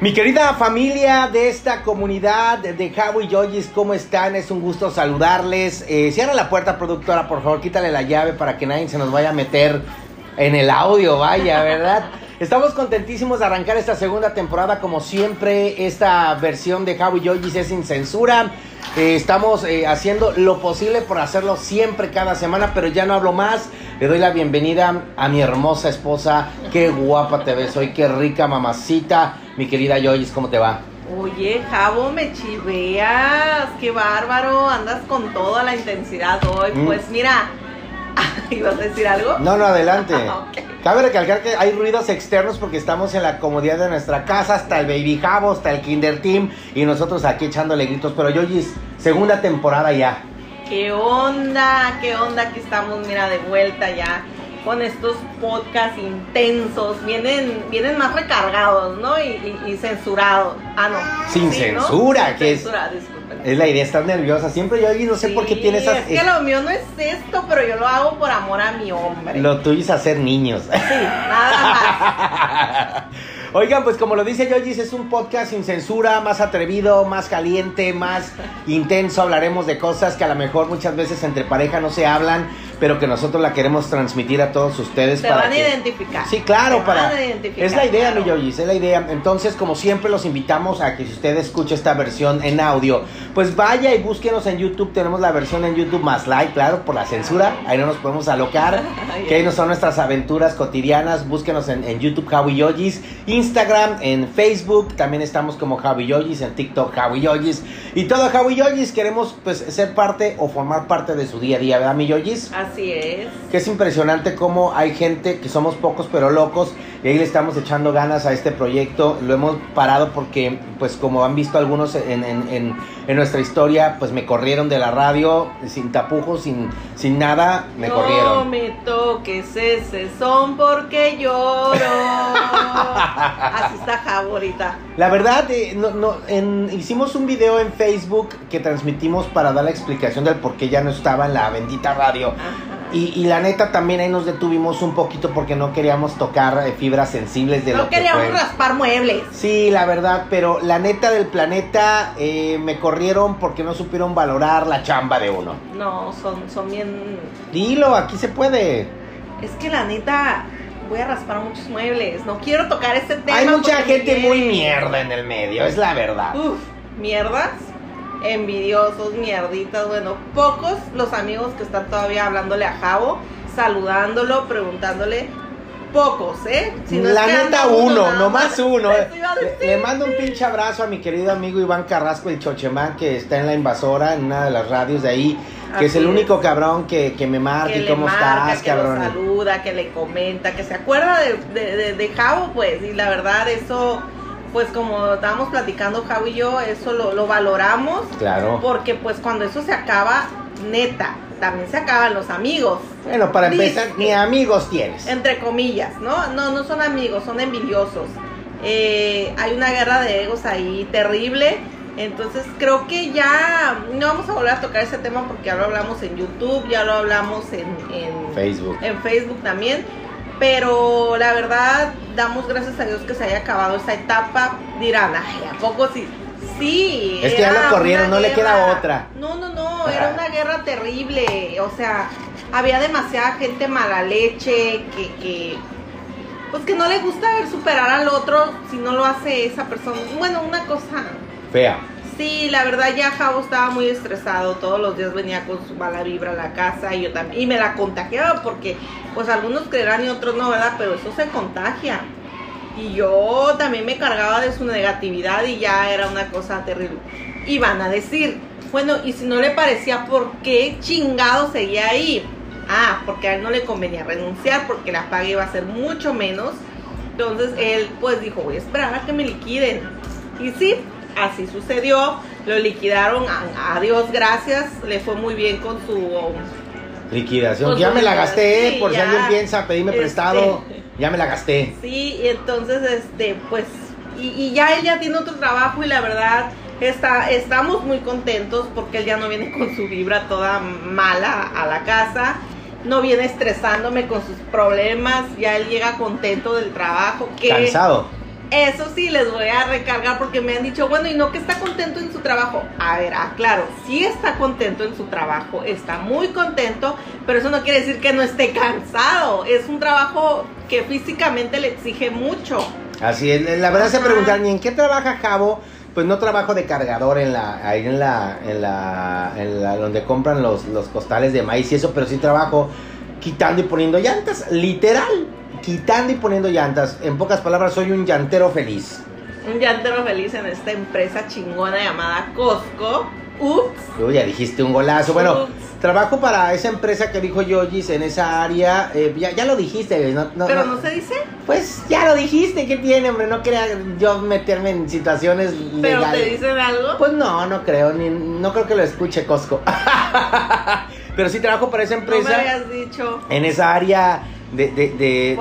Mi querida familia de esta comunidad de Javo y Yoyis, ¿cómo están? Es un gusto saludarles. Eh, cierra la puerta, productora, por favor, quítale la llave para que nadie se nos vaya a meter en el audio, vaya, ¿verdad? Estamos contentísimos de arrancar esta segunda temporada, como siempre, esta versión de Javo y Yoyis es sin censura. Eh, estamos eh, haciendo lo posible por hacerlo siempre, cada semana, pero ya no hablo más. Le doy la bienvenida a mi hermosa esposa. Qué guapa te ves hoy, qué rica mamacita. Mi querida Yoyis, ¿cómo te va? Oye, Javo, me chiveas, qué bárbaro, andas con toda la intensidad hoy. Mm. Pues mira, ¿ibas a decir algo? No, no, adelante. Ok. Cabe recalcar que hay ruidos externos porque estamos en la comodidad de nuestra casa, hasta el Baby Javo, hasta el Kinder Team y nosotros aquí echándole gritos. Pero Yoyis, segunda temporada ya. ¿Qué onda? ¿Qué onda? Aquí estamos, mira, de vuelta ya con estos podcasts intensos. Vienen, vienen más recargados, ¿no? Y, y- y censurados. Ah, no. Sin Sí, ¿no? censura, Sin que es- censura, disculpen. Es la idea, estás nerviosa. Siempre Yoyis, no sé por qué Sí, tiene esas... Es que lo mío no es esto, pero yo lo hago por amor a mi hombre. Lo tuyo es hacer niños. Sí, nada más. Oigan, pues como lo dice Yoyis, es un podcast sin censura, más atrevido, más caliente, más intenso. Hablaremos de cosas que a lo mejor muchas veces entre pareja no se hablan, pero que nosotros la queremos transmitir a todos ustedes. Se para van a identificar. Sí, claro, Se para. van a identificar, Es la idea, claro. mi Yoyis, es la idea. Entonces, como siempre, los invitamos a que si usted escucha esta versión en audio, pues vaya y búsquenos en YouTube. Tenemos la versión en YouTube más like, claro, por la censura. Ahí no nos podemos alocar. que ahí no son nuestras aventuras cotidianas. Búsquenos en, en YouTube, Javi Yoyis. Instagram, en Facebook. También estamos como Javi Yoyis. En TikTok, Javi Yoyis. Y todo Javi Yoyis. Queremos, pues, ser parte o formar parte de su día a día, ¿verdad, mi Yoyis? Así es. que es impresionante cómo hay gente que somos pocos pero locos y ahí le estamos echando ganas a este proyecto. Lo hemos parado porque, pues como han visto algunos en, en- en- en nuestra historia, pues me corrieron de la radio sin tapujos, sin, sin nada, me no corrieron. me toques ese son porque lloro. Así está Javo ahorita. La verdad, eh, no, no, en- hicimos un video en Facebook que transmitimos para dar la explicación del por qué ya no estaba en la bendita radio. Y, y la neta también ahí nos detuvimos un poquito porque no queríamos tocar eh, fibras sensibles de lo No que queríamos fue. raspar muebles. Sí, la verdad, pero la neta del planeta eh, me corrieron porque no supieron valorar la chamba de uno. No, son, son bien. Dilo, aquí se puede. Es que la neta, voy a raspar muchos muebles. No quiero tocar ese tema. Hay mucha gente muy mierda en el medio, es la verdad. Uf, mierdas, envidiosos, mierditas, bueno, pocos los amigos que están todavía hablándole a Javo, saludándolo, preguntándole, pocos, ¿eh? Si no es la que neta uno, nomás más. uno. A Le, mando un pinche abrazo a mi querido amigo Iván Carrasco, el chochemán, que está en la invasora, en una de las radios de ahí, que es el es. único cabrón que, que me marca que y cómo marca, estás, que cabrón. saluda, que le comenta, que se acuerda de, de, de- de Javo, pues, y la verdad eso, pues como estábamos platicando Javo y yo, eso lo, lo valoramos, Claro. porque pues cuando eso se acaba, neta, también se acaban los amigos. Bueno, para empezar, ni amigos tienes. entre comillas, ¿no? No, no son amigos, son envidiosos. Eh, hay una guerra de egos ahí terrible. Entonces creo que ya no vamos a volver a tocar ese tema porque ya lo hablamos en YouTube, ya lo hablamos en, en Facebook. en Facebook también. Pero la verdad, damos gracias a Dios que se haya acabado esa etapa. Dirán, ay, ¿a poco sí? Sí. Es que ya lo corrieron, no le queda otra. No, no, no, era una guerra terrible. O sea, había demasiada gente mala leche que, que pues que no le gusta ver superar al otro si no lo hace esa persona. Bueno, una cosa. Fea. Sí, la verdad ya Javo estaba muy estresado, todos los días venía con su mala vibra a la casa y yo también, y me la contagiaba porque pues algunos creerán y otros no, ¿verdad? Pero eso se contagia. Y yo también me cargaba de su negatividad y ya era una cosa terrible. Y van a decir, bueno, y si no le parecía, ¿por qué chingado seguía ahí? Ah, porque a él no le convenía renunciar porque la paga iba a ser mucho menos. Entonces él pues dijo, voy a esperar a que me liquiden. Y sí, así sucedió. Lo liquidaron, a, a Dios gracias. Le fue muy bien con su... Liquidación. Ya me la gasté, sí, por si alguien piensa pedirme Este. prestado. Ya me la gasté. Sí, y entonces, este, pues, y, y ya él ya tiene otro trabajo y la verdad está, estamos muy contentos porque él ya no viene con su vibra toda mala a la casa, no viene estresándome con sus problemas, ya él llega contento del trabajo, que Cansado. Eso sí, les voy a recargar porque me han dicho, bueno, y no que está contento en su trabajo. A ver, claro, sí está contento en su trabajo, está muy contento, pero eso no quiere decir que no esté cansado. Es un trabajo que físicamente le exige mucho. Así es, la verdad se preguntan, ¿y en qué trabaja Javo? Pues no trabajo de cargador en la, ahí en la, en la, en la, donde compran los, los costales de maíz y eso, pero sí trabajo quitando y poniendo llantas, literal quitando y poniendo llantas. En pocas palabras, soy un llantero feliz. Un llantero feliz en esta empresa chingona llamada Costco. Ups. Uy, ya dijiste un golazo. Bueno, trabajo para esa empresa que dijo Yogis en esa área. Eh, ya, lo dijiste, ¿no? ¿Pero no, se dice? Pues ya lo dijiste, ¿qué tiene, hombre? No quería yo meterme en situaciones ¿Pero te dicen algo? Pues no, no creo, ni, no creo que lo escuche Costco. Pero sí trabajo para esa empresa. No me habías dicho. En esa área de, de, de,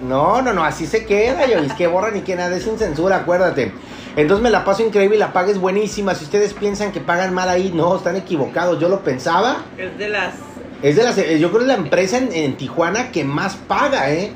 No, no, no, así se queda, yo. Es que borra ni que nada, es sin censura, acuérdate. Entonces me la paso increíble y la paga es buenísima. Si ustedes piensan que pagan mal ahí, no, están equivocados. Yo lo pensaba. Es de las. Es de las. Eh, yo creo que es la empresa en, Tijuana que más paga, ¿eh?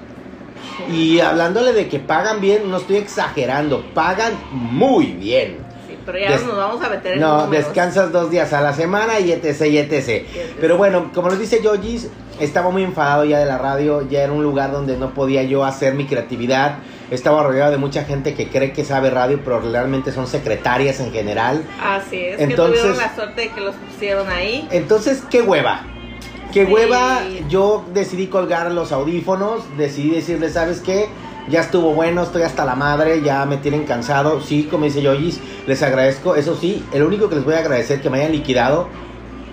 Y hablándole de que pagan bien, no estoy exagerando, pagan muy bien. Sí, pero ya nos vamos a meter en No, descansas dos días a la semana y etc, y etc. Pero bueno, como nos dice Yogis, estaba muy enfadado ya de la radio, ya era un lugar donde no podía yo hacer mi creatividad. Estaba rodeado de mucha gente que cree que sabe radio, pero realmente son secretarias en general. Así es, entonces, que tuvieron la suerte de que los pusieron ahí. Entonces, qué hueva. Qué hueva, yo decidí colgar los audífonos, decidí decirle, ¿sabes qué? Ya estuvo bueno, estoy hasta la madre, ya me tienen cansado. Sí, como dice Yoyis, les agradezco. Eso sí, el único que les voy a agradecer que me hayan liquidado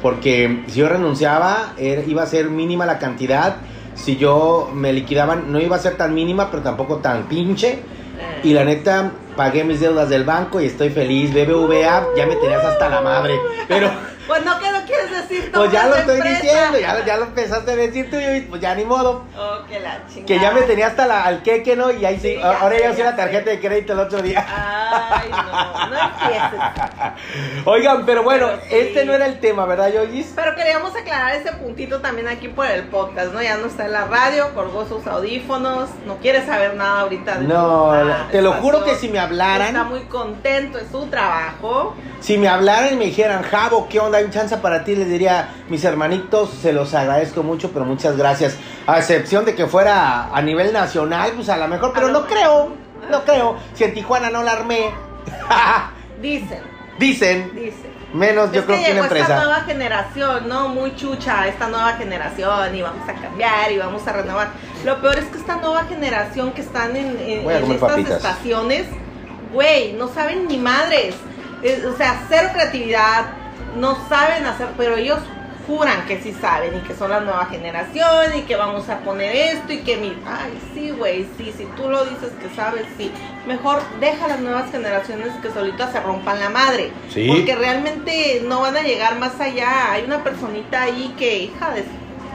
porque si yo renunciaba, iba a ser mínima la cantidad. Si yo me liquidaban, no iba a ser tan mínima, pero tampoco tan pinche. Y la neta, pagué mis deudas del banco y estoy feliz. BBVA, ya me tenías hasta la madre. Pero pues no, ¿qué lo quieres decir? Pues ya lo estoy diciendo, ya, ya, lo empezaste a decir tú y pues ya ni modo. Oh, que la chingada. Que ya me tenía hasta la, al queque, ¿no? Y ahí sí, ahora ya usé la tarjeta de crédito el otro día. Ay, no, no empieces. Oigan, pero bueno, este no era el tema, ¿verdad, Yoyis? Pero queríamos aclarar ese puntito también aquí por el podcast, ¿no? Ya no está en la radio, colgó sus audífonos, no quiere saber nada ahorita de No, te lo juro que si me hablaran. Está muy contento, es su trabajo. Si me hablaran y me dijeran, Javo, ¿qué onda? Hay un chance para ti, les diría, mis hermanitos, se los agradezco mucho, pero muchas gracias. A excepción de que fuera a nivel nacional, pues a lo mejor, pero no creo, no creo. Si en Tijuana no la armé. Dicen. Dicen. Dicen. Menos yo creo que, una empresa. Esta nueva generación, ¿no? Muy chucha, esta nueva generación, y vamos a cambiar y vamos a renovar. Lo peor es que esta nueva generación que están en, estas estaciones, güey, no saben ni madres o sea, cero creatividad, no saben hacer, pero ellos juran que sí saben y que son la nueva generación y que vamos a poner esto y que mi, ay, sí, güey, sí, si tú lo dices que sabes, sí. Mejor deja a las nuevas generaciones que solitas se rompan la madre. ¿Sí? Porque realmente no van a llegar más allá. Hay una personita ahí que, hija de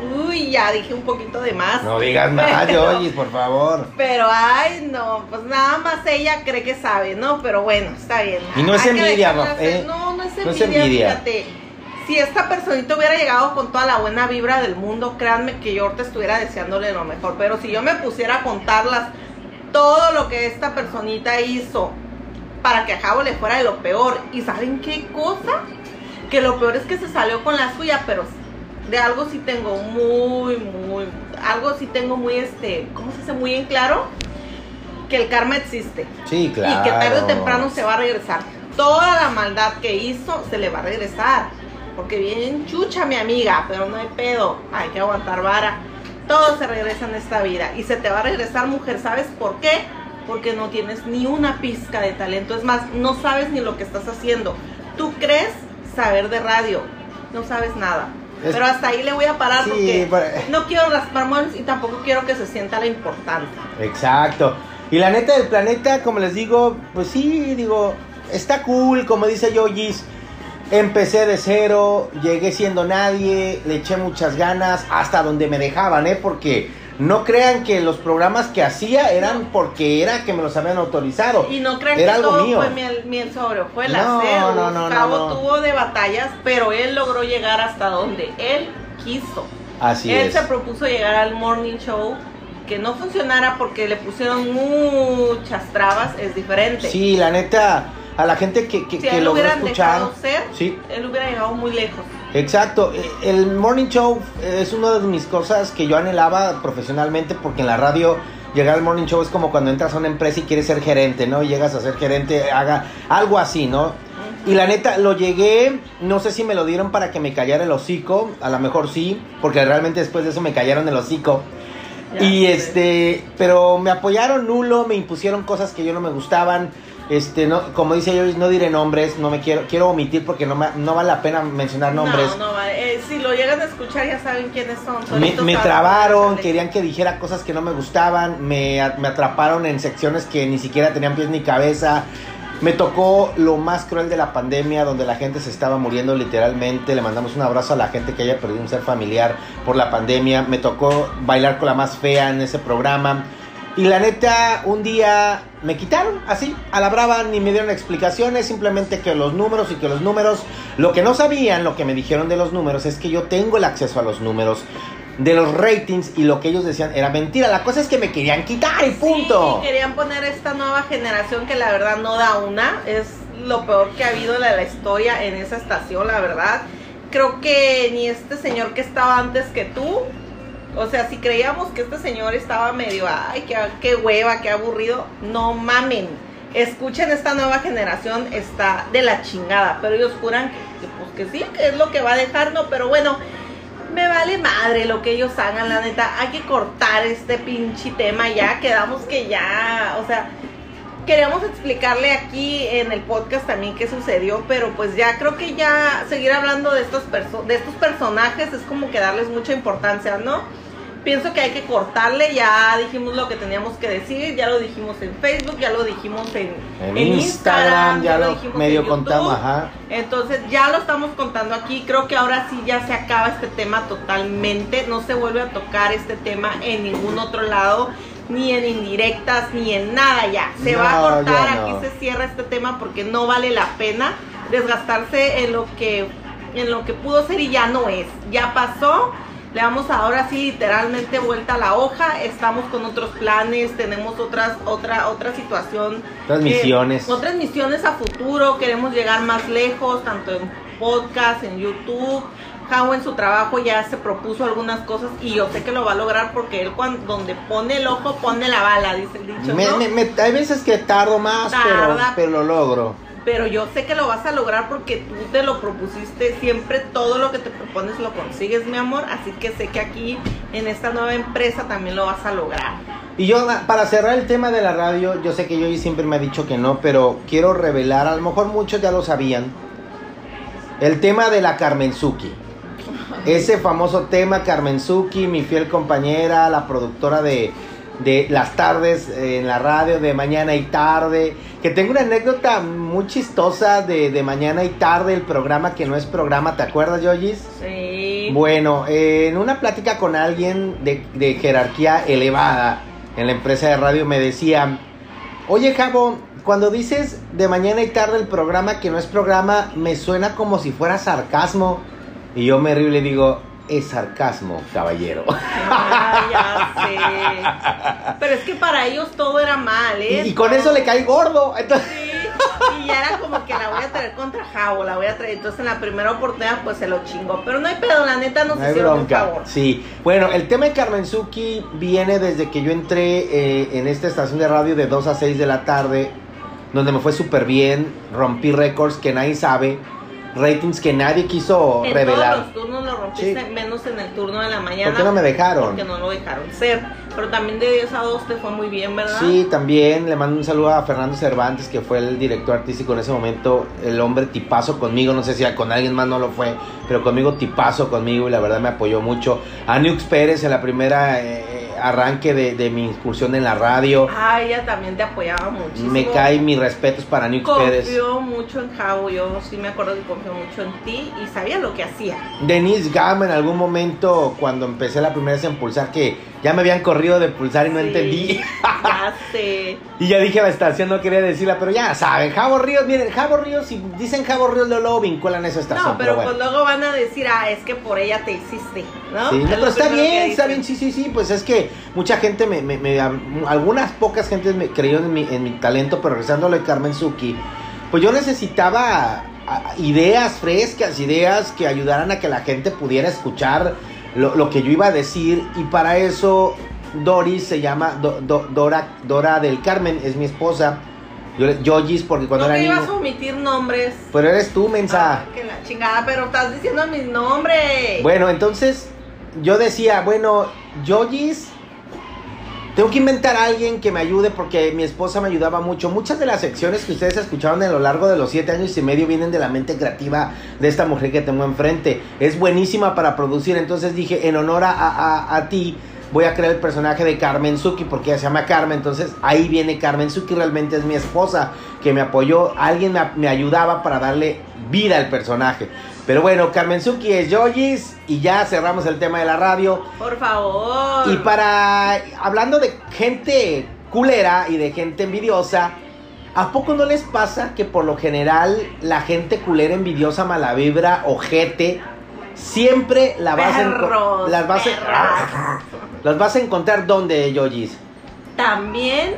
Uy, ya dije un poquito de más. No digas más, Yoyis, por favor. Pero, ay, no, pues nada más ella cree que sabe, ¿no? Pero bueno, está bien. Y no es envidia, ¿eh? No, no es envidia, fíjate. Si esta personita hubiera llegado con toda la buena vibra del mundo, créanme que yo te estuviera deseándole lo mejor. Pero si yo me pusiera a contarlas todo lo que esta personita hizo para que a Javo le fuera de lo peor. ¿Y saben qué cosa? Que lo peor es que se salió con la suya, pero de algo sí tengo muy, muy, algo sí tengo muy, este, ¿cómo se dice? Muy en claro, que el karma existe. Sí, claro. Y que tarde o temprano se va a regresar. Toda la maldad que hizo se le va a regresar. Porque bien chucha mi amiga, pero no hay pedo, hay que aguantar vara. Todo se regresa en esta vida. Y se te va a regresar, mujer, ¿sabes por qué? Porque no tienes ni una pizca de talento. Es más, no sabes ni lo que estás haciendo. Tú crees saber de radio, no sabes nada. Pero hasta ahí le voy a parar porque no quiero raspar manos y tampoco quiero que se sienta la importante. Exacto. Y la neta del planeta, como les digo, pues sí, digo, está cool, como dice Yogis. Empecé de cero, llegué siendo nadie, le eché muchas ganas, hasta donde me dejaban, ¿eh? Porque no crean que los programas que hacía eran porque era que me los habían autorizado. Y no crean que todo fue miel, sobre fue la no, no, no, Cabo tuvo de batallas, pero él logró llegar hasta donde él quiso. Así él se propuso llegar al morning show que no funcionara porque le pusieron muchas trabas es diferente. Sí, la neta, a la gente que, que, si que él lo logró escuchar. ser, Sí, él hubiera llegado muy lejos. Exacto, el morning show es una de mis cosas que yo anhelaba profesionalmente porque en la radio llegar al morning show es como cuando entras a una empresa y quieres ser gerente, ¿no? Y llegas a ser gerente, haga algo así, ¿no? Y la neta, lo llegué, no sé si me lo dieron para que me callara el hocico, a lo mejor sí, porque realmente después de eso me callaron el hocico. Ya y este, pero me apoyaron nulo, me impusieron cosas que yo no me gustaban. Este, no, como dice yo, no diré nombres, no me quiero, quiero omitir porque no, me- no vale la pena mencionar nombres. No, no, vale. Eh, si lo llegan a escuchar ya saben quiénes son. Me, me trabaron, querían que dijera cosas que no me gustaban, me, me atraparon en secciones que ni siquiera tenían pies ni cabeza. Me tocó lo más cruel de la pandemia, donde la gente se estaba muriendo literalmente. Le mandamos un abrazo a la gente que haya perdido un ser familiar por la pandemia. Me tocó bailar con la más fea en ese programa. Y la neta, un día me quitaron así, a la brava, ni me dieron explicaciones, simplemente que los números y que los números, lo que no sabían, lo que me dijeron de los números, es que yo tengo el acceso a los números de los ratings y lo que ellos decían era mentira. La cosa es que me querían quitar y punto. Sí, querían poner esta nueva generación que la verdad no da una. Es lo peor que ha habido de la historia en esa estación, la verdad. Creo que ni este señor que estaba antes que tú. O sea, si creíamos que este señor estaba medio, ay, qué, qué hueva, qué aburrido, no mamen. Escuchen esta nueva generación, está de la chingada. Pero ellos juran que, pues que sí, que es lo que va a dejar, no. Pero bueno, me vale madre lo que ellos hagan, la neta. Hay que cortar este pinche tema ya. Quedamos que ya, o sea, queríamos explicarle aquí en el podcast también qué sucedió, pero pues ya creo que ya seguir hablando de estos, perso- de estos personajes es como que darles mucha importancia, ¿no? Pienso que hay que cortarle, ya dijimos lo que teníamos que decir, ya lo dijimos en Facebook, ya lo dijimos en, En, Instagram, ya lo dijimos medio en contamos, ajá. Entonces ya lo estamos contando aquí. Creo que ahora sí ya se acaba este tema totalmente. No se vuelve a tocar este tema en ningún otro lado, ni en indirectas, ni en nada ya. Se va a cortar, no. aquí se cierra este tema porque no vale la pena desgastarse en lo que en lo que pudo ser y ya no es. Ya pasó. Le damos ahora sí literalmente vuelta a la hoja. Estamos con otros planes, tenemos otras otra otra situación Otras eh, misiones. otras misiones a futuro, queremos llegar más lejos, tanto en podcast, en YouTube. Jao en su trabajo ya se propuso algunas cosas y yo sé que lo va a lograr porque él cuando donde pone el ojo pone la bala, dice el dicho, Me- ¿no? me- me- hay veces que tardo más, pero, Tarda. pero lo logro. Pero yo sé que lo vas a lograr porque tú te lo propusiste, siempre todo lo que te propones lo consigues, mi amor, así que sé que aquí en esta nueva empresa también lo vas a lograr. Y yo, para cerrar el tema de la radio, yo sé que yo siempre me ha dicho que no, pero quiero revelar, a lo mejor muchos ya lo sabían, el tema de la Carmenzuki. Ese famoso tema, Carmenzuki, mi fiel compañera, la productora de, de las tardes eh, en la radio, de mañana y tarde. Que tengo una anécdota muy chistosa de, de mañana y tarde, el programa que no es programa, ¿te acuerdas, Yoyis? Sí. Bueno, eh, en una plática con alguien de, de jerarquía elevada en la empresa de radio me decía, oye Javo, cuando dices de mañana y tarde el programa que no es programa, me suena como si fuera sarcasmo. Y yo me río y le digo, es sarcasmo, caballero. Ah, ya sé. Pero es que para ellos todo era mal, ¿eh? y con eso le cae gordo. Entonces, Sí, y ya era como que la voy a traer contra Javo, la voy a traer. Entonces en la primera oportunidad pues se lo chingó. Pero no hay pedo, la neta no hay hicieron un bronca. favor. Sí, bueno, el tema de Carmenzuki viene desde que yo entré eh, en esta estación de radio de 2 a 6 de la tarde, donde me fue súper bien, rompí récords que nadie sabe, ratings que nadie quiso En revelar. todos los turnos lo rompiste, Sí. menos en el turno de la mañana. ¿Por qué no me dejaron? Porque no lo dejaron ser. Pero también de 10 a 2 te fue muy bien, ¿verdad? Sí, también le mando un saludo a Fernando Cervantes, que fue el director artístico en ese momento, el hombre tipazo conmigo, no sé si con alguien más no lo fue, pero conmigo tipazo conmigo y la verdad me apoyó mucho. A Nux Pérez en la primera eh, arranque de, de mi incursión en la radio, Ah, ella también te apoyaba muchísimo. me cae mis respetos para Nux Pérez. Confió mucho en Javo, yo sí me acuerdo que confió mucho en ti y sabía lo que hacía. Denise Gama en algún momento cuando empecé la primera vez en Pulsar que ya me habían corrido de Pulsar y no Sí, entendí. Ya sé. Y ya dije a la estación, no quería decirla, pero ya saben, Javo Ríos, miren, Javo Ríos, si dicen Javo Ríos, luego, luego vinculan esa estación. No, pero bueno. pues luego van a decir, ah, es que por ella te hiciste, ¿no? Sí, no, pero está bien, está bien, sí, sí, sí, pues es que mucha gente, me, me- me- algunas pocas gentes me creyeron en mi, en mi talento, pero regresando a lo de Carmen Suki, pues yo necesitaba ideas frescas, ideas que ayudaran a que la gente pudiera escuchar lo, lo que yo iba a decir y para eso Doris se llama Do- Do- Dora, Dora del Carmen, es mi esposa. Yo, Yogis porque cuando no era te ibas a niño... omitir nombres. Pero eres tú, mensa. Ah, que la chingada, pero estás diciendo mis nombres. Bueno, entonces yo decía, bueno, Yogis, tengo que inventar a alguien que me ayude porque mi esposa me ayudaba mucho. Muchas de las secciones que ustedes escucharon a lo largo de los siete años y medio vienen de la mente creativa de esta mujer que tengo enfrente. Es buenísima para producir. Entonces dije, en honor a, a- a ti, voy a crear el personaje de Carmen Suki porque ella se llama Carmen. Entonces ahí viene Carmen Suki, realmente es mi esposa que me apoyó. Alguien me, me ayudaba para darle vida al personaje. Pero bueno, Carmen Suki es Yogis y ya cerramos el tema de la radio. Por favor. Y para, hablando de gente culera y de gente envidiosa, ¿a poco no les pasa que por lo general la gente culera, envidiosa, mala vibra, ojete, siempre la vas a las vas a, las vas a encontrar donde, Yogis? También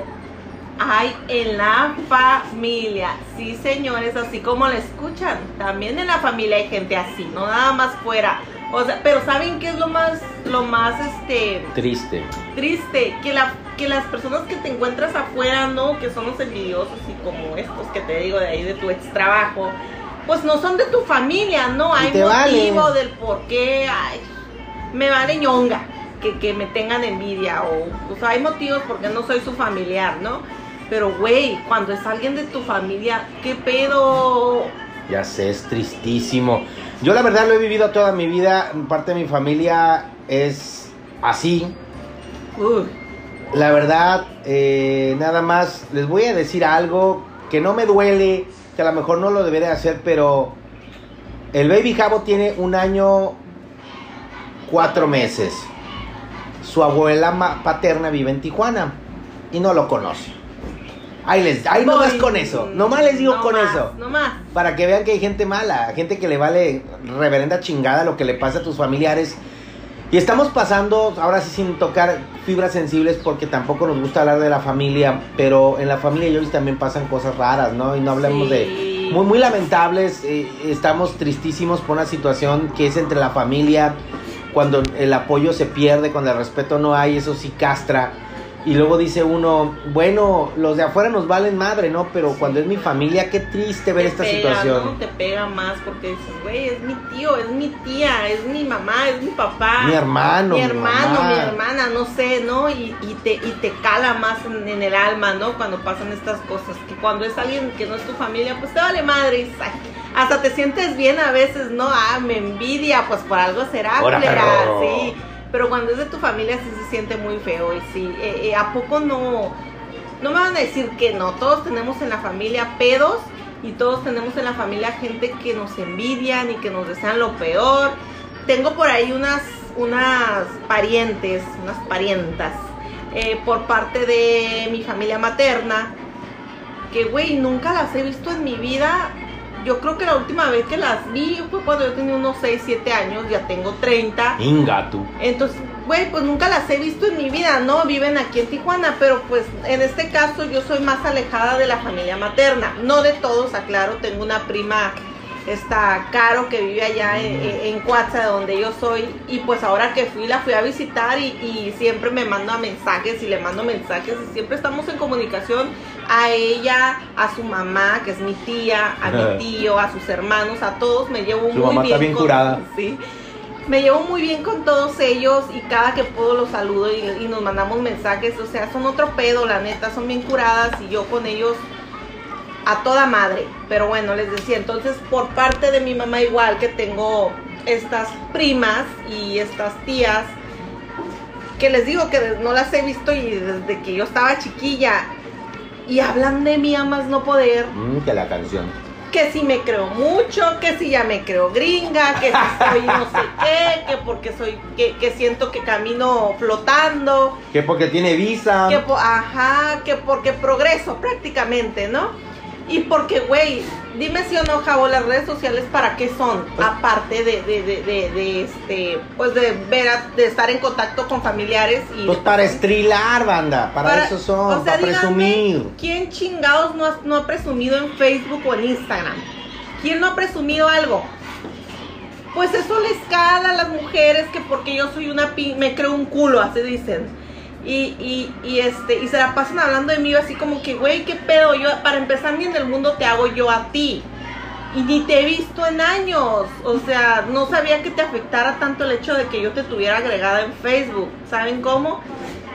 hay en la familia. Sí, señores, así como le escuchan. También en la familia hay gente así, no nada más fuera. O sea, pero ¿saben qué es lo más, lo más, este, Triste. triste? Que, la, que las personas que te encuentras afuera, ¿no? Que son los envidiosos y como estos que te digo de ahí de tu ex trabajo, pues no son de tu familia, ¿no? Y Hay motivo vale. del por qué, ay, me vale ñonga que, que me tengan envidia o, o sea, hay motivos porque no soy su familiar, ¿no? Pero, güey, cuando es alguien de tu familia, ¿qué pedo? Ya sé, es tristísimo. Yo la verdad lo he vivido toda mi vida. Parte de mi familia es así. Uy, La verdad, eh, nada más les voy a decir algo que no me duele, que a lo mejor no lo debería hacer, pero el Baby Jabo tiene un año, cuatro meses. Su abuela paterna vive en Tijuana y no lo conoce. Ahí les, ahí nomás con eso, nomás les digo No con más, eso. No más. Para que vean que hay gente mala, gente que le vale reverenda chingada lo que le pasa a tus familiares. Y estamos pasando, ahora sí sin tocar fibras sensibles porque tampoco nos gusta hablar de la familia, pero en la familia Joyce también pasan cosas raras, ¿no? Y no hablemos de... Muy, muy lamentables, eh, estamos tristísimos por una situación que es entre la familia, cuando el apoyo se pierde, cuando el respeto no hay, eso sí castra. Y luego dice uno, bueno, los de afuera nos valen madre, ¿no? Pero cuando es mi familia, qué triste ver te esta pega, situación. ¿no? Te pega más porque dices, güey, es mi tío, es mi tía, es mi mamá, es mi papá. Mi hermano, Mi mi hermano, mamá. mi hermana, no sé, ¿no? Y, y te, y te cala más en, en el alma, ¿no? Cuando pasan estas cosas. Que cuando es alguien que no es tu familia, pues te vale madre. y dices, "Ay", hasta te sientes bien a veces, ¿no? Ah, me envidia, pues por algo será, Ahora, sí. Pero cuando es de tu familia sí se siente muy feo. Y sí, eh, eh, ¿a poco no? No me van a decir que no. Todos tenemos en la familia pedos y todos tenemos en la familia gente que nos envidian y que nos desean lo peor. Tengo por ahí unas, unas parientes, unas parientas, eh, por parte de mi familia materna, que, güey, nunca las he visto en mi vida. Yo creo que la última vez que las vi fue cuando yo tenía unos 6, 7 años, ya tengo 30. Inga tú. Entonces, güey, pues nunca las he visto en mi vida, ¿no? Viven aquí en Tijuana, pero pues en este caso yo soy más alejada de la familia materna. No de todos, aclaro, tengo una prima, esta Caro, que vive allá en, en Coatza, de donde yo soy, y pues ahora que fui, la fui a visitar y, y siempre me manda mensajes y le mando mensajes y siempre estamos en comunicación a ella, a su mamá, que es mi tía, a mi tío, a sus hermanos, a todos, me llevo Su muy mamá bien. está bien con- curada. Sí. Me llevo muy bien con todos ellos y cada que puedo los saludo y, y nos mandamos mensajes. O sea, son otro pedo, la neta, son bien curadas y yo con ellos a toda madre. Pero bueno, les decía, entonces por parte de mi mamá igual que tengo estas primas y estas tías, que les digo que no las he visto y desde que yo estaba chiquilla. Y hablan de mí a más no poder Mm, que la canción. que si me creo mucho, que si ya me creo gringa, que si soy no sé qué, que porque soy, que, que siento que camino flotando, Que porque tiene visa. que po- ajá, que porque progreso prácticamente, ¿no? Y porque, güey, dime si o no, Javo, las redes sociales para qué son, aparte de, de, de, de, de, este, pues de ver, a- de estar en contacto con familiares y... Pues para estrilar, banda. Para, Para- eso son, o sea, para presumir. ¿Quién chingados no ha, no ha presumido en Facebook o en Instagram? ¿Quién no ha presumido algo? Pues eso les cala a las mujeres que porque yo soy una pi me creo un culo, así dicen. Y, y, y este, y se la pasan hablando de mí así como que, güey, qué pedo, yo, para empezar ni en el mundo te hago yo a ti. Y ni te he visto en años. O sea, no sabía que te afectara tanto el hecho de que yo te tuviera agregada en Facebook. ¿Saben cómo?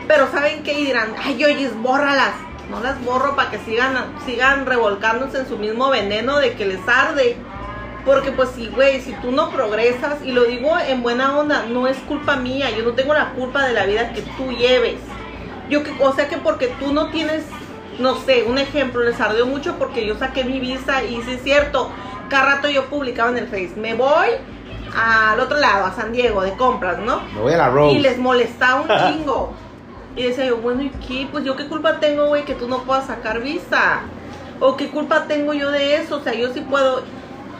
Pero ¿saben qué? Y dirán, ay, oye, bórralas. No las borro para que sigan, sigan revolcándose en su mismo veneno de que les arde. Porque pues sí, güey, si tú no progresas, y lo digo en buena onda, no es culpa mía, yo no tengo la culpa de la vida que tú lleves. Yo que, o sea que porque tú no tienes, no sé, un ejemplo, les ardió mucho porque yo saqué mi visa y sí es cierto, cada rato yo publicaba en el Face, me voy al otro lado, a San Diego, de compras, ¿no? Me voy a la Rose. Y les molestaba un chingo. Y decía yo, bueno, ¿y qué? Pues yo qué culpa tengo, güey, que tú no puedas sacar visa. O qué culpa tengo yo de eso. O sea, yo sí puedo.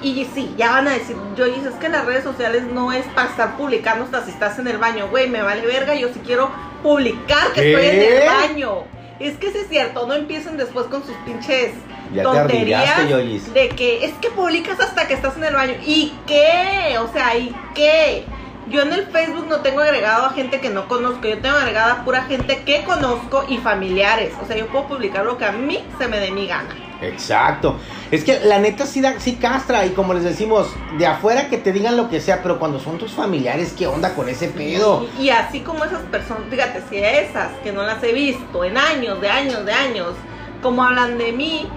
Y sí, ya van a decir, yo dices es que las redes sociales no es para estar publicando hasta si estás en el baño, güey, me vale verga, yo sí quiero publicar que ¿Qué? estoy en el baño. Es que sí es cierto, no empiecen después con sus pinches Ya te tonterías Yoyis. de que es que publicas hasta que estás en el baño. ¿Y qué? O sea, ¿y qué? Yo en el Facebook no tengo agregado a gente que no conozco, yo tengo agregada a pura gente que conozco y familiares. O sea, yo puedo publicar lo que a mí se me dé mi gana. Exacto. Es que la neta sí, da, sí castra. Y como les decimos, de afuera que te digan lo que sea, pero cuando son tus familiares, ¿qué onda con ese pedo? Y, así como esas personas, fíjate, si esas que no las he visto en años, de años, de años, como hablan de mí,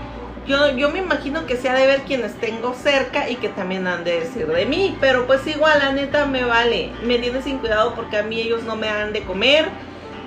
yo, yo me imagino que sea de ver quienes tengo cerca y que también han de decir de mí. Pero pues igual, la neta me vale. Me tiene sin cuidado porque a mí ellos no me dan de comer,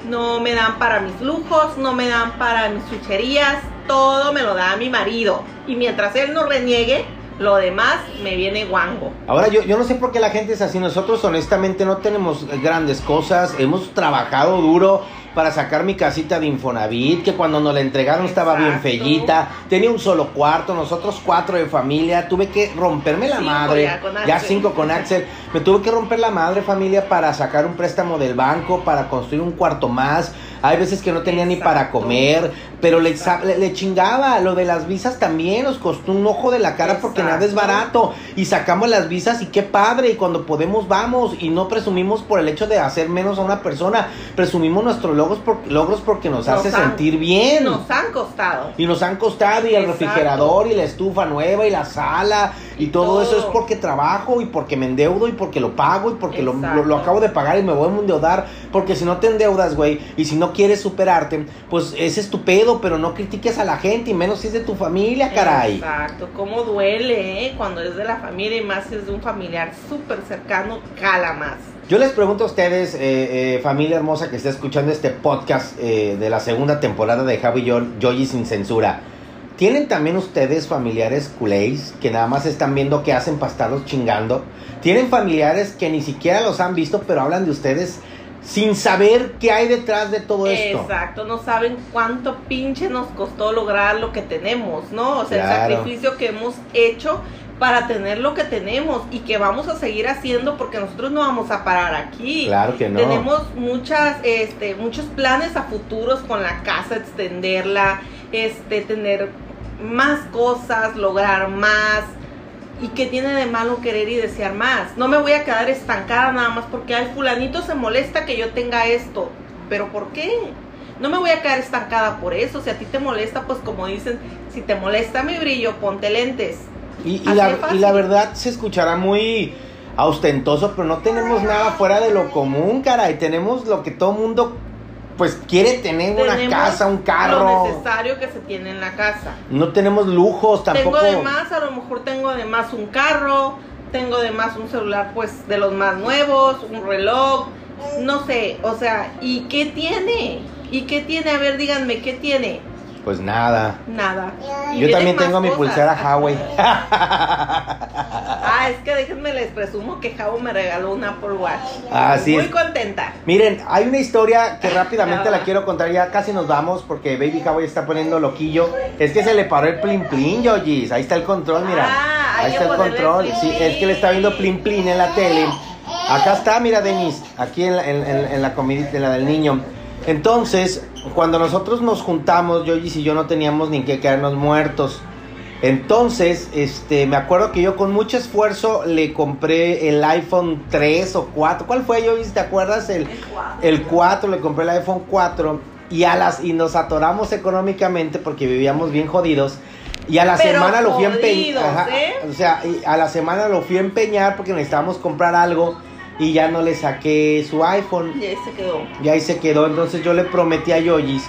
no me dan para mis lujos, no me dan para mis chucherías, todo me lo da mi marido. Y mientras él no reniegue, lo demás me viene guango. Ahora yo, yo no sé por qué la gente es así. Nosotros honestamente no tenemos grandes cosas. Hemos trabajado duro para sacar mi casita de Infonavit, que cuando nos la entregaron estaba bien fellita. Tenía un solo cuarto, nosotros cuatro de familia. Tuve que romperme la Cinco madre. ya con ya Axel. cinco con Axel. Me tuve que romper la madre familia para sacar un préstamo del banco, para construir un cuarto más. Hay veces que no tenía ni para comer, pero le, chingaba. Lo de las visas también nos costó un ojo de la cara porque nada es barato. Y sacamos las visas y qué padre. Y cuando podemos vamos. Y no presumimos por el hecho de hacer menos a una persona. Presumimos nuestros logros, por- logros porque nos, Nos hace han- sentir bien. Nos han costado. Y nos han costado y el refrigerador y la estufa nueva y la sala y, Y todo, eso es porque trabajo y porque me endeudo y porque lo pago y porque lo, lo- lo acabo de pagar y me voy a endeudar porque si no te endeudas, güey, y si no quieres superarte, pues es tu pedo, pero no critiques a la gente y menos si es de tu familia, caray. Exacto, cómo duele, ¿eh? Cuando es de la familia y más si es de un familiar súper cercano, cala más. Yo les pregunto a ustedes, eh, eh, familia hermosa que está escuchando este podcast eh, de la segunda temporada de Javi Yo- Yoyi sin censura. ¿Tienen también ustedes familiares culés que nada más están viendo qué hacen para estarlos chingando? ¿Tienen familiares que ni siquiera los han visto pero hablan de ustedes sin saber qué hay detrás de todo esto? Exacto, no saben cuánto pinche nos costó lograr lo que tenemos, ¿no? O sea, Claro. el sacrificio que hemos hecho para tener lo que tenemos y que vamos a seguir haciendo porque nosotros no vamos a parar aquí. Claro que no. Tenemos muchas, este, muchos planes a futuros con la casa, extenderla, este, tener más cosas, lograr más. ¿Y qué tiene de malo querer y desear más? No me voy a quedar estancada nada más porque, ay, fulanito se molesta que yo tenga esto. ¿Pero por qué? No me voy a quedar estancada por eso. Si a ti te molesta, pues como dicen, si te molesta mi brillo, ponte lentes. Y, la, y la verdad se escuchará muy ostentoso, pero no tenemos nada fuera de lo común, cara. Y tenemos lo que todo mundo pues quiere tener una casa, un Lo carro. necesario que se tiene en la casa. No tenemos lujos tampoco. Tengo de más, a lo mejor tengo de más un carro, tengo de más un celular pues de los más nuevos, un reloj, no sé, o sea, ¿y qué tiene? ¿Y qué tiene? A ver, díganme, ¿qué tiene? Pues nada. Nada. Y Yo también tengo mi pulsera Huawei. Ah, es que déjenme les presumo que Javo me regaló un Apple Watch. Así Muy es. contenta. Miren, hay una historia que rápidamente la quiero contar. Ya casi nos vamos porque Baby Cowboy está poniendo loquillo. Es que se le paró el plin plin, Yogis. Ahí está el control, mira. Ah, Ahí está el control. Sí, es que le está viendo plin plin en la tele. Acá está, mira, Denis. Aquí en la, en, en- en la comidita, en la del niño. Entonces, cuando nosotros nos juntamos, Yogis y yo no teníamos ni que quedarnos muertos. Entonces, este, me acuerdo que yo con mucho esfuerzo le compré el iPhone 3 o 4. ¿Cuál fue, Yogis? ¿Te acuerdas? El, el 4, le compré el iPhone 4 y a las y nos atoramos económicamente porque vivíamos bien jodidos. Y a la Pero semana lo fui a empeñar. ¿eh? O sea, y a la semana lo fui a empeñar porque necesitábamos comprar algo y ya no le saqué su iPhone. Y ahí se quedó. Y ahí se quedó. Entonces yo le prometí a Yoyis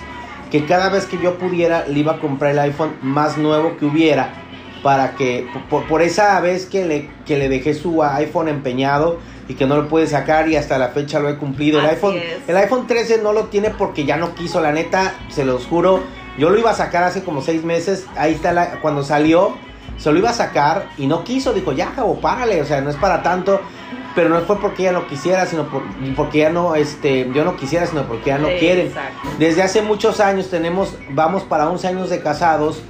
que cada vez que yo pudiera le iba a comprar el iPhone más nuevo que hubiera. Para que, por, por esa vez que le, que le dejé su iPhone empeñado y que no lo pude sacar y hasta la fecha lo he cumplido. El iPhone, es. el iPhone 13 no lo tiene porque ya no quiso, la neta, se los juro. Yo lo iba a sacar hace como seis meses. Ahí está la, cuando salió, se lo iba a sacar y no quiso. Dijo, ya, Jabo, párale. O sea, no es para tanto. Pero no fue porque ella no quisiera, sino por- porque ya no, este, yo no quisiera, sino porque ya no quieren. Exacto. Desde hace muchos años tenemos, vamos para 11 años de casados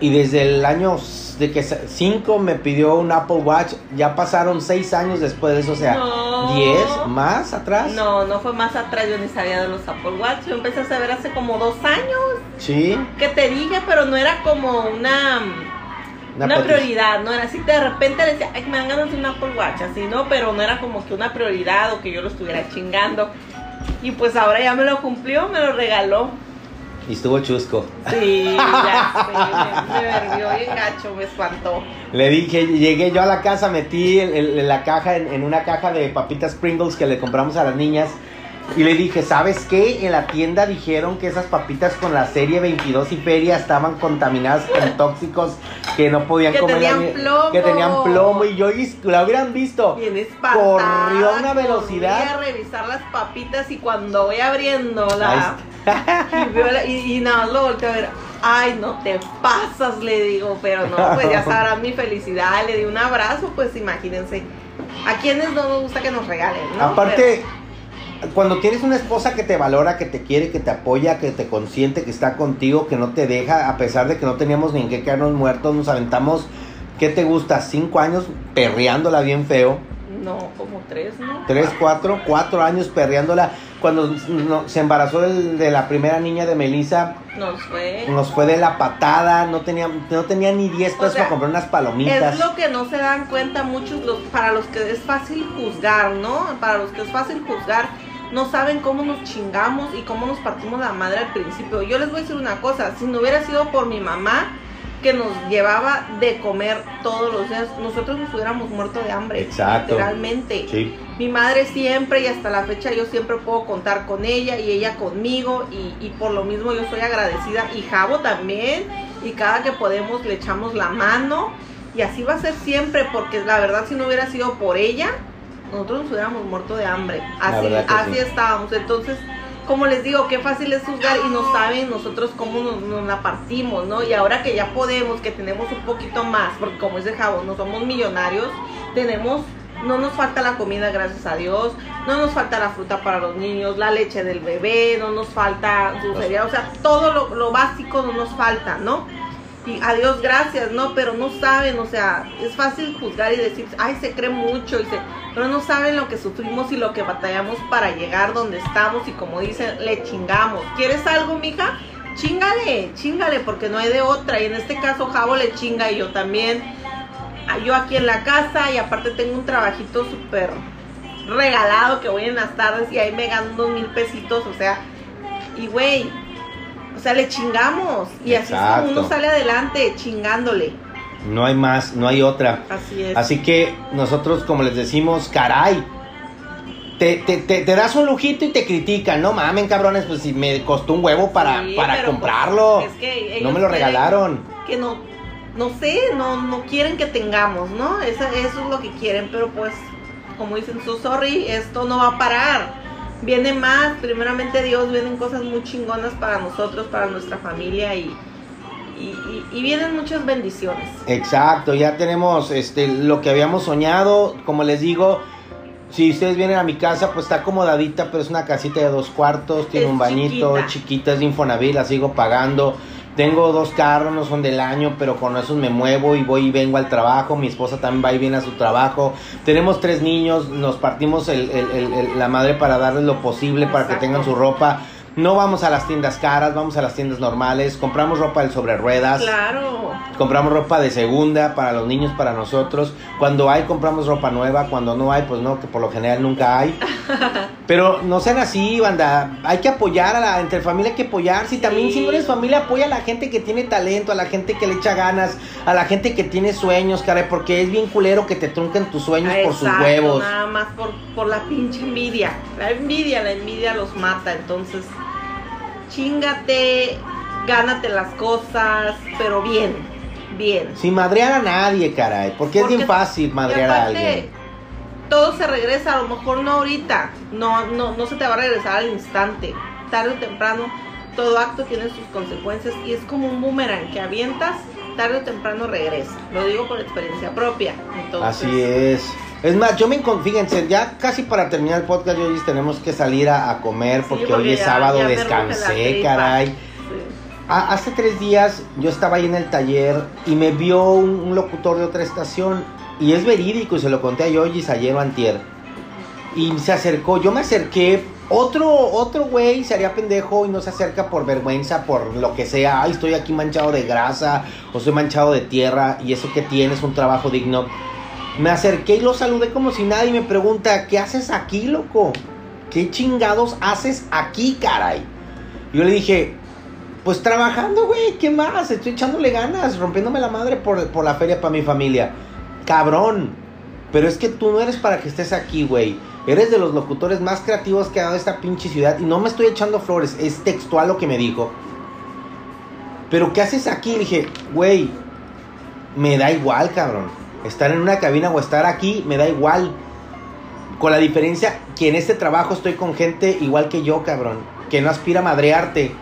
y desde el año de que 5 me pidió un Apple Watch, ya pasaron 6 años después de eso, o sea, No. 10 más atrás. No, no fue más atrás, yo ni sabía de los Apple Watch. Yo empecé a saber hace como dos años. Sí, Que te dije, pero no era como una, Una prioridad, no era así. De repente le decía, ay, me dan ganas de un Apple Watch, así, ¿no? Pero no era como que una prioridad o que yo lo estuviera chingando. Y pues ahora ya me lo cumplió, me lo regaló. y estuvo chusco. Sí, ya sé, me, me verbió bien gacho, me espantó. Le dije, llegué yo a la casa, metí el- el- la caja en, en una caja de papitas Pringles que le compramos a las niñas. Y le dije, ¿sabes qué? En la tienda dijeron que esas papitas con la serie 22 y feria estaban contaminadas con tóxicos que no podían Que comer. tenían plomo. Que tenían plomo. Y yo, y la hubieran visto. Bien espantada. Corrió a una velocidad. Voy a revisar las papitas y cuando voy abriendo la... Y, veo la- y, y nada, lo volteo a ver. Ay, no te pasas, le digo. Pero no, pues ya sabrán mi felicidad. Le di un abrazo, pues imagínense. A quienes no nos gusta que nos regalen, ¿no? Aparte, cuando tienes una esposa que te valora, que te quiere, que te apoya, que te consiente, que está contigo, que no te deja, a pesar de que no teníamos ni en qué quedarnos muertos, nos aventamos, ¿qué te gusta? Cinco años perreándola bien feo. No, como tres, ¿no? Tres, cuatro, cuatro años perreándola. Cuando no- se embarazó de la primera niña de Melissa, Nos fue. nos fue de la patada, no tenía, no tenía ni 10 pesos O sea, para comprar unas palomitas. Es lo que no se dan cuenta muchos, los, para los que es fácil juzgar, ¿no? Para los que es fácil juzgar, no saben cómo nos chingamos y cómo nos partimos la madre al principio. Yo les voy a decir una cosa, si no hubiera sido por mi mamá que nos llevaba de comer todos los días, nosotros nos hubiéramos muerto de hambre. Exacto. Literalmente. Sí. Mi madre siempre y hasta la fecha yo siempre puedo contar con ella y ella conmigo y, y por lo mismo yo soy agradecida y Javo también y cada que podemos le echamos la mano y así va a ser siempre porque la verdad si no hubiera sido por ella nosotros nos hubiéramos muerto de hambre así así sí. estábamos entonces como les digo qué fácil es juzgar y no saben nosotros cómo nos, nos la partimos no y ahora que ya podemos que tenemos un poquito más porque como dice Javo no somos millonarios tenemos no nos falta la comida, gracias a Dios. No nos falta la fruta para los niños, la leche del bebé, no nos falta su cereal. O sea, todo lo, lo básico no nos falta, ¿no? Y a Dios gracias, ¿no? Pero no saben, o sea, es fácil juzgar y decir, ay, se cree mucho, y se, pero no saben lo que sufrimos y lo que batallamos para llegar donde estamos. Y como dicen, le chingamos. ¿Quieres algo, mija? Chingale, chingale, porque no hay de otra. Y en este caso, Javo le chinga y yo también a- yo aquí en la casa y aparte tengo un trabajito súper regalado que voy en las tardes y ahí me gano unos mil pesitos, o sea, y güey, sea, le chingamos y así es como uno sale adelante, chingándole, No hay más, no hay otra. así es. Así que nosotros, como les decimos, caray, te, te, te, te das un lujito y te critican, no mamen cabrones, pues si me costó un huevo para, Sí, para pues, comprarlo. es que no me lo regalaron. Que no, no sé, no, no quieren que tengamos, ¿no? Eso, eso es lo que quieren, pero pues, como dicen, so sorry, esto no va a parar. Viene más, primeramente Dios, vienen cosas muy chingonas para nosotros, para nuestra familia y, y, y- y vienen muchas bendiciones. Exacto, ya tenemos este lo que habíamos soñado, como les digo, si ustedes vienen a mi casa, pues está acomodadita, pero es una casita de dos cuartos, tiene Es un bañito, chiquita. es chiquita, es de Infonavit, la sigo pagando. Tengo dos carros, no son del año, pero con esos me muevo y voy y vengo al trabajo. Mi esposa también va y viene a su trabajo. Tenemos tres niños, nos partimos el- el- el- el- la madre para darles lo posible para que tengan su ropa. No vamos a las tiendas caras, vamos a las tiendas normales. Compramos ropa del sobre ruedas. Claro. Compramos ropa de segunda para los niños, para nosotros. Cuando hay, compramos ropa nueva. Cuando no hay, pues no, que por lo general nunca hay. Pero no sean así, banda. Hay que apoyar a la entre familia, hay que apoyarse. Y también, Sí. si no eres familia, apoya a la gente que tiene talento, a la gente que le echa ganas, a la gente que tiene sueños, caray. Porque es bien culero que te trunquen tus sueños por sus huevos. Nada más por, por la pinche envidia. La envidia, la envidia los mata. Entonces, chingate, gánate las cosas, pero bien, bien. Sin madrear a nadie, caray. Porque, es bien fácil madrear a alguien. Todo se regresa, a lo mejor no ahorita, no, no, no se te va a regresar al instante. Tarde o temprano, todo acto tiene sus consecuencias y es como un boomerang que avientas, tarde o temprano regresa. Lo digo por experiencia propia. Entonces, Así es. Es más, yo me fíjense, ya casi para terminar el podcast, yo tenemos que salir a, a comer Sí, porque, hoy es ya- sábado, ya descansé, caray. sí. Ha- hace tres días yo estaba ahí en el taller y me vio un, un locutor de otra estación y es verídico y se lo conté a Yoyis ayer o antier. Y se acercó, yo me acerqué, otro otro güey se haría pendejo y no se acerca por vergüenza, por lo que sea, ay, estoy aquí manchado de grasa o soy manchado de tierra y eso que tienes un trabajo digno. Me acerqué y lo saludé como si nadie me pregunta, ¿qué haces aquí, loco? ¿Qué chingados haces aquí, caray? Yo le dije, pues trabajando, güey, ¿qué más? Estoy echándole ganas, rompiéndome la madre por, por la feria para mi familia. Cabrón. Pero es que tú no eres para que estés aquí, güey. Eres de los locutores más creativos que ha dado esta pinche ciudad. Y no me estoy echando flores, es textual lo que me dijo. Pero ¿qué haces aquí? Le dije, güey, me da igual, cabrón. Estar en una cabina o estar aquí, me da igual. Con la diferencia que en este trabajo estoy con gente igual que yo, cabrón. Que no aspira a madrearte.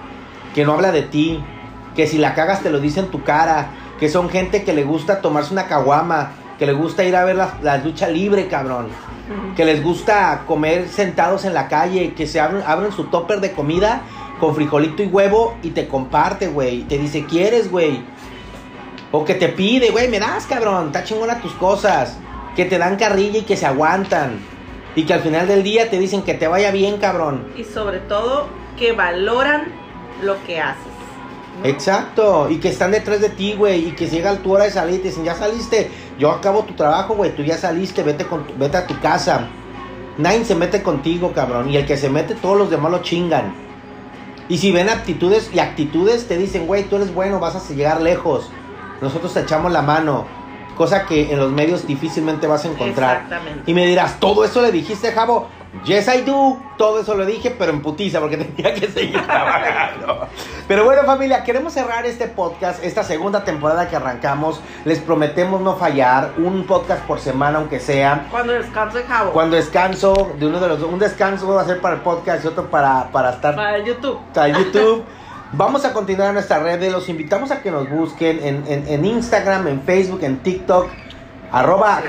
Que no habla de ti. Que si la cagas te lo dice en tu cara. Que son gente que le gusta tomarse una caguama. Que le gusta ir a ver la, la lucha libre, cabrón. Que les gusta comer sentados en la calle. Que se abren, abren su topper de comida con frijolito y huevo y te comparte, güey. Te dice, ¿quieres, güey? O que te pide, güey, me das, cabrón. Está chingona tus cosas. Que te dan carrilla y que se aguantan. Y que al final del día te dicen que te vaya bien, cabrón. Y sobre todo, que valoran lo que haces. ¿no? Exacto. Y que están detrás de ti, güey. Y que llega tu hora de salir y te dicen, ya saliste. Yo acabo tu trabajo, güey. Tú ya saliste. Vete, con tu- vete a tu casa. Nadie se mete contigo, cabrón. Y el que se mete, todos los demás lo chingan. Y si ven aptitudes y actitudes, te dicen, güey, tú eres bueno, vas a llegar lejos. Nosotros te echamos la mano. Cosa que en los medios difícilmente vas a encontrar. Exactamente. Y me dirás, ¿todo eso le dijiste, Javo? Yes, I do. Todo eso lo dije, pero en putiza, porque tenía que seguir trabajando. Pero bueno, familia, queremos cerrar este podcast, esta segunda temporada que arrancamos. Les prometemos no fallar. Un podcast por semana, aunque sea. Cuando descanse Jabo. Cuando descanso, de uno de los un descanso va a ser para el podcast y otro para, para estar Para el YouTube. a YouTube. Vamos a continuar en nuestras redes. Los invitamos a que nos busquen en, en- en Instagram, en Facebook, en TikTok. Arroba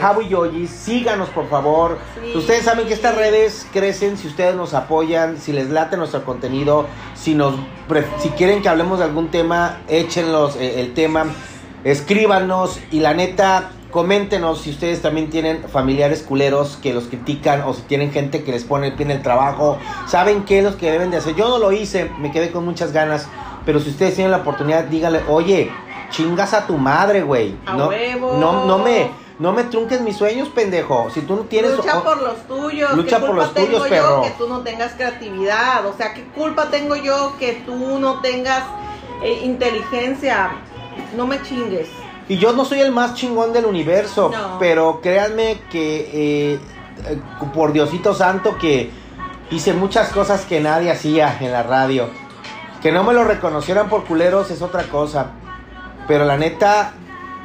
Sí. Síganos, por favor. Sí. Ustedes saben que estas redes crecen si ustedes nos apoyan, si les late nuestro contenido, si nos si quieren que hablemos de algún tema, échenlos eh, el tema, escríbanos y la neta, coméntenos si ustedes también tienen familiares culeros que los critican o si tienen gente que les pone el pie en el trabajo, saben qué es lo que deben de hacer. Yo no lo hice, me quedé con muchas ganas, pero si ustedes tienen la oportunidad, díganle, oye, chingas a tu madre, güey. No, huevo. no, no me, no me trunques mis sueños, pendejo. Si tú no tienes lucha por los tuyos. lucha ¿Qué por culpa los tuyos, tengo perro. yo que tú no tengas creatividad? O sea, ¿qué culpa tengo yo que tú no tengas eh, inteligencia? No me chingues. Y yo no soy el más chingón del universo, No. pero créanme que eh, eh, por Diosito Santo que hice muchas cosas que nadie hacía en la radio. Que no me lo reconocieran por culeros es otra cosa. Pero la neta,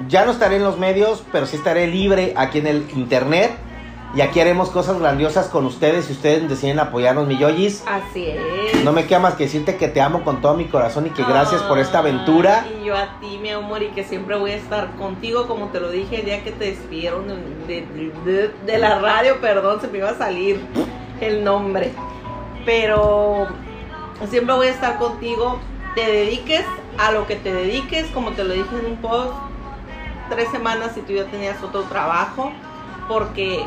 ya no estaré en los medios, pero sí estaré libre aquí en el internet. Y aquí haremos cosas grandiosas con ustedes si ustedes deciden apoyarnos, mi Yoyis. Así es. No me queda más que decirte que te amo con todo mi corazón y que gracias por esta aventura. Y yo a ti, mi amor, y que siempre voy a estar contigo, como te lo dije el día que te despidieron de, de- de- de la radio, perdón, se me iba a salir el nombre. Pero siempre voy a estar contigo, te dediques a lo que te dediques, como te lo dije en un post, tres semanas si tú ya tenías otro trabajo, porque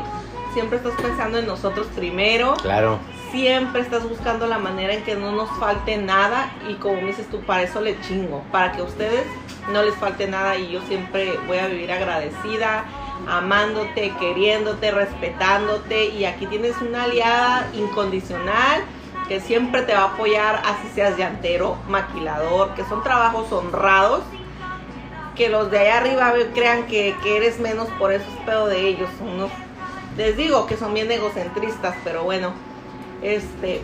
siempre estás pensando en nosotros primero Claro. siempre estás buscando la manera en que no nos falte nada y como me dices tú, para eso le chingo, para que a ustedes no les falte nada y yo siempre voy a vivir agradecida, amándote, queriéndote, respetándote y aquí tienes una aliada incondicional que siempre te va a apoyar, así seas llantero, maquilador, que son trabajos honrados. Que los de allá arriba crean que, que eres menos, por eso es pedo de ellos. Son unos, les digo que son bien egocentristas, pero bueno, este,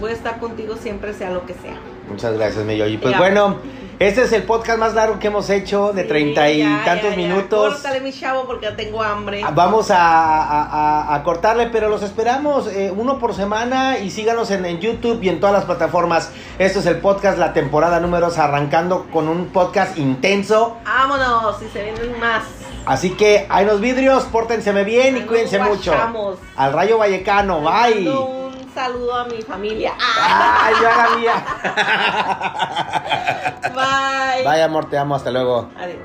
voy a estar contigo siempre, sea lo que sea. Muchas gracias, mi Yoyi. Pues Ya. bueno, este es el podcast más largo que hemos hecho, de Sí, treinta y ya, tantos ya, minutos. Córtale, mi chavo, porque ya tengo hambre. Ah, Vamos a, a- a- a cortarle, pero los esperamos eh, uno por semana y síganos en, en YouTube y en todas las plataformas. Esto es el podcast, la temporada número dos, arrancando con un podcast intenso. Vámonos, si se vienen más. Así que hay los vidrios, pórtense bien y cuídense nos mucho. Al Rayo Vallecano, bye. Un saludo a mi familia. Ay, yo a la mía. Bye. Bye, amor, te amo, hasta luego. Adiós.